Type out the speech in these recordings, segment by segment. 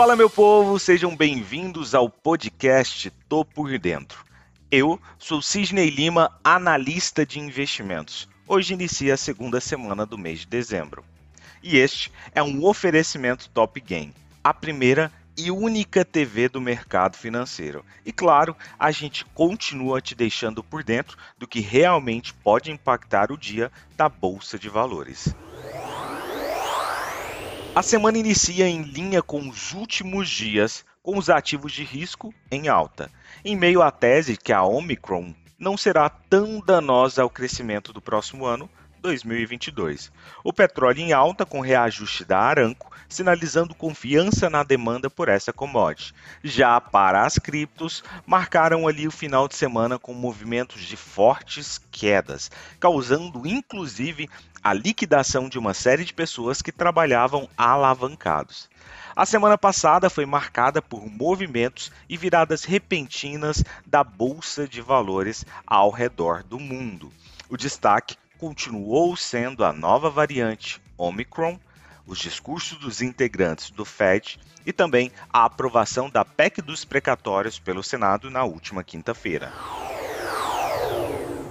Fala, meu povo, sejam bem-vindos ao podcast Tô por Dentro. Eu sou Sidney Lima, analista de investimentos. Hoje inicia a segunda semana do mês de dezembro. E este é um oferecimento Top Game, a primeira e única TV do mercado financeiro. E claro, a gente continua te deixando por dentro do que realmente pode impactar o dia da bolsa de valores. A semana inicia em linha com os últimos dias, com os ativos de risco em alta, em meio à tese que a Omicron não será tão danosa ao crescimento do próximo ano, 2022. O petróleo em alta com reajuste da Aranco, sinalizando confiança na demanda por essa commodity. Já para as criptos, marcaram ali o final de semana com movimentos de fortes quedas, causando inclusive a liquidação de uma série de pessoas que trabalhavam alavancados. A semana passada foi marcada por movimentos e viradas repentinas da bolsa de valores ao redor do mundo. O destaque continuou sendo a nova variante Omicron, os discursos dos integrantes do Fed e também a aprovação da PEC dos precatórios pelo Senado na última quinta-feira.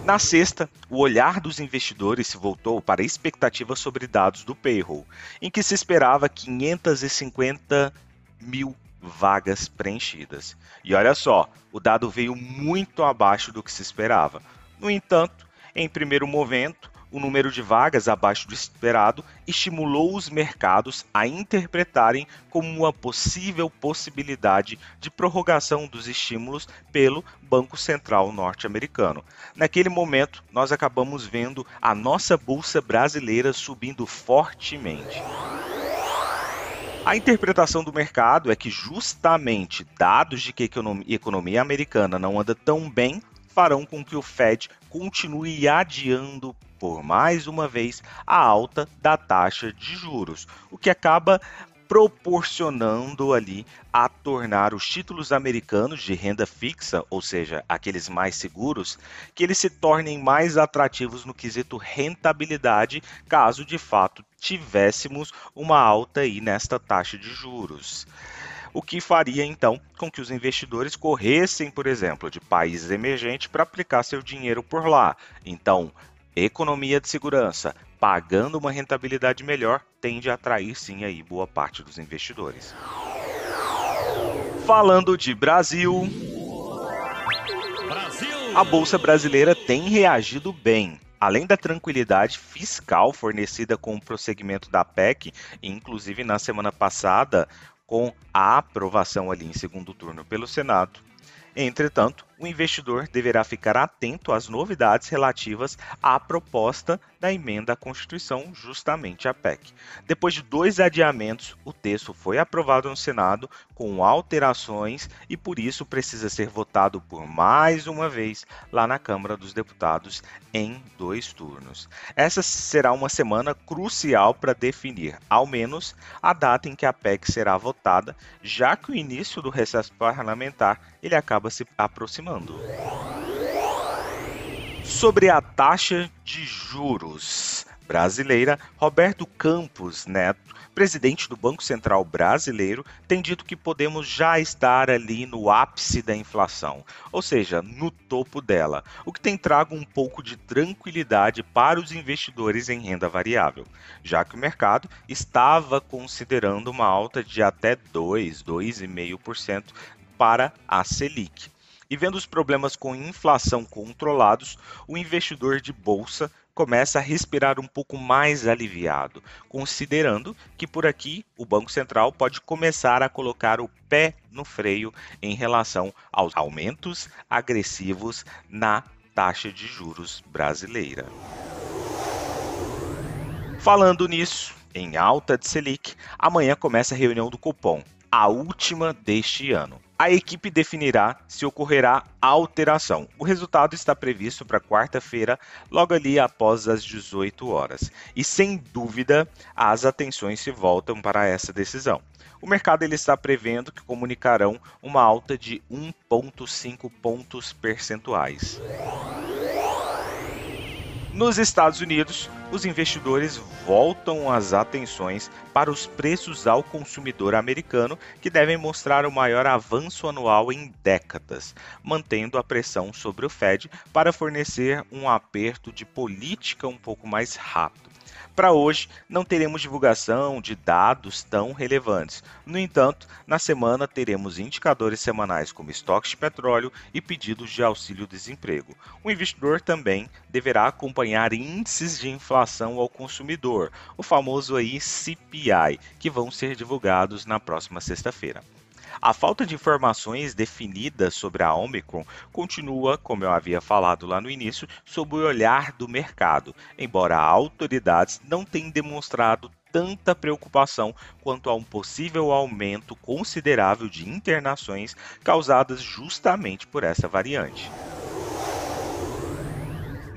Na sexta, o olhar dos investidores se voltou para expectativas sobre dados do payroll, em que se esperava 550 mil vagas preenchidas. E olha só, o dado veio muito abaixo do que se esperava. No entanto, em primeiro momento, o número de vagas abaixo do esperado estimulou os mercados a interpretarem como uma possível possibilidade de prorrogação dos estímulos pelo Banco Central norte-americano. Naquele momento, nós acabamos vendo a nossa bolsa brasileira subindo fortemente. A interpretação do mercado é que justamente dados de que a economia americana não anda tão bem farão com que o Fed continue adiando por mais uma vez a alta da taxa de juros, o que acaba proporcionando ali a tornar os títulos americanos de renda fixa, ou seja, aqueles mais seguros, que eles se tornem mais atrativos no quesito rentabilidade, caso de fato tivéssemos uma alta aí nesta taxa de juros o que faria então com que os investidores corressem, por exemplo, de países emergentes para aplicar seu dinheiro por lá. Então, economia de segurança, pagando uma rentabilidade melhor, tende a atrair sim aí boa parte dos investidores. Falando de Brasil, Brasil. a bolsa brasileira tem reagido bem. Além da tranquilidade fiscal fornecida com o prosseguimento da PEC, inclusive na semana passada, com a aprovação ali em segundo turno pelo Senado. Entretanto, o investidor deverá ficar atento às novidades relativas à proposta da emenda à Constituição, justamente a PEC. Depois de dois adiamentos, o texto foi aprovado no Senado com alterações e por isso precisa ser votado por mais uma vez lá na Câmara dos Deputados em dois turnos. Essa será uma semana crucial para definir, ao menos, a data em que a PEC será votada, já que o início do recesso parlamentar ele acaba se aproximando Sobre a taxa de juros brasileira, Roberto Campos Neto, presidente do Banco Central brasileiro, tem dito que podemos já estar ali no ápice da inflação, ou seja, no topo dela, o que tem trago um pouco de tranquilidade para os investidores em renda variável, já que o mercado estava considerando uma alta de até 2, 2,5% para a Selic. E vendo os problemas com inflação controlados, o investidor de bolsa começa a respirar um pouco mais aliviado, considerando que por aqui o Banco Central pode começar a colocar o pé no freio em relação aos aumentos agressivos na taxa de juros brasileira. Falando nisso, em alta de Selic, amanhã começa a reunião do Copom, a última deste ano a equipe definirá se ocorrerá alteração. O resultado está previsto para quarta-feira, logo ali após as 18 horas. E sem dúvida, as atenções se voltam para essa decisão. O mercado ele está prevendo que comunicarão uma alta de 1,5 pontos percentuais. Nos Estados Unidos, os investidores voltam as atenções para os preços ao consumidor americano, que devem mostrar o maior avanço anual em décadas, mantendo a pressão sobre o Fed para fornecer um aperto de política um pouco mais rápido. Para hoje, não teremos divulgação de dados tão relevantes. No entanto, na semana teremos indicadores semanais como estoques de petróleo e pedidos de auxílio-desemprego. O investidor também deverá acompanhar índices de inflação ao consumidor, o famoso aí CPI, que vão ser divulgados na próxima sexta-feira. A falta de informações definidas sobre a Omicron continua, como eu havia falado lá no início, sob o olhar do mercado, embora autoridades não tenham demonstrado tanta preocupação quanto a um possível aumento considerável de internações causadas justamente por essa variante.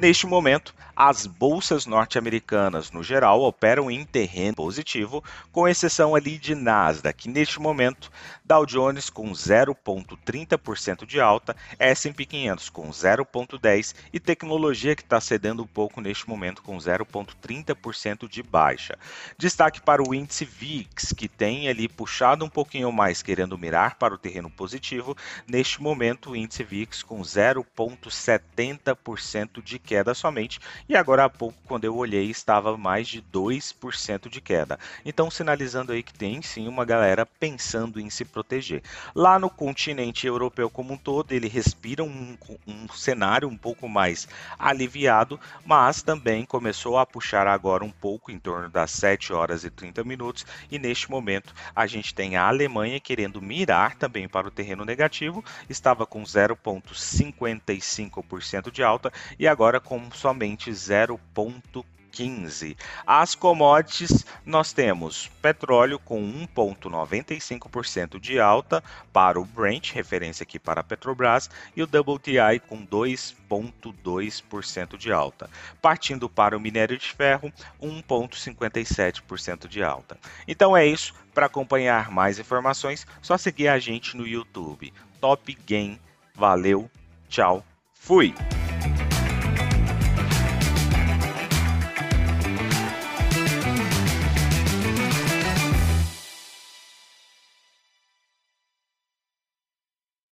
Neste momento, as bolsas norte-americanas, no geral, operam em terreno positivo, com exceção ali de Nasdaq, que neste momento Dow Jones com 0,30% de alta, S&P 500 com 0,10% e tecnologia que está cedendo um pouco neste momento com 0,30% de baixa. Destaque para o índice VIX, que tem ali puxado um pouquinho mais, querendo mirar para o terreno positivo. Neste momento, o índice VIX com 0,70% de queda somente, e agora há pouco, quando eu olhei, estava mais de 2% de queda. Então, sinalizando aí que tem sim uma galera pensando em se proteger. Lá no continente europeu como um todo, ele respira um, um cenário um pouco mais aliviado, mas também começou a puxar agora um pouco, em torno das 7 horas e 30 minutos, e neste momento a gente tem a Alemanha querendo mirar também para o terreno negativo, estava com 0,55% de alta e agora com somente 0,15. As commodities, nós temos petróleo com 1,95% de alta para o Brent, referência aqui para a Petrobras, e o WTI com 2,2% de alta. Partindo para o minério de ferro, 1,57% de alta. Então é isso. Para acompanhar mais informações, só seguir a gente no YouTube. Top Game. Valeu, tchau, fui!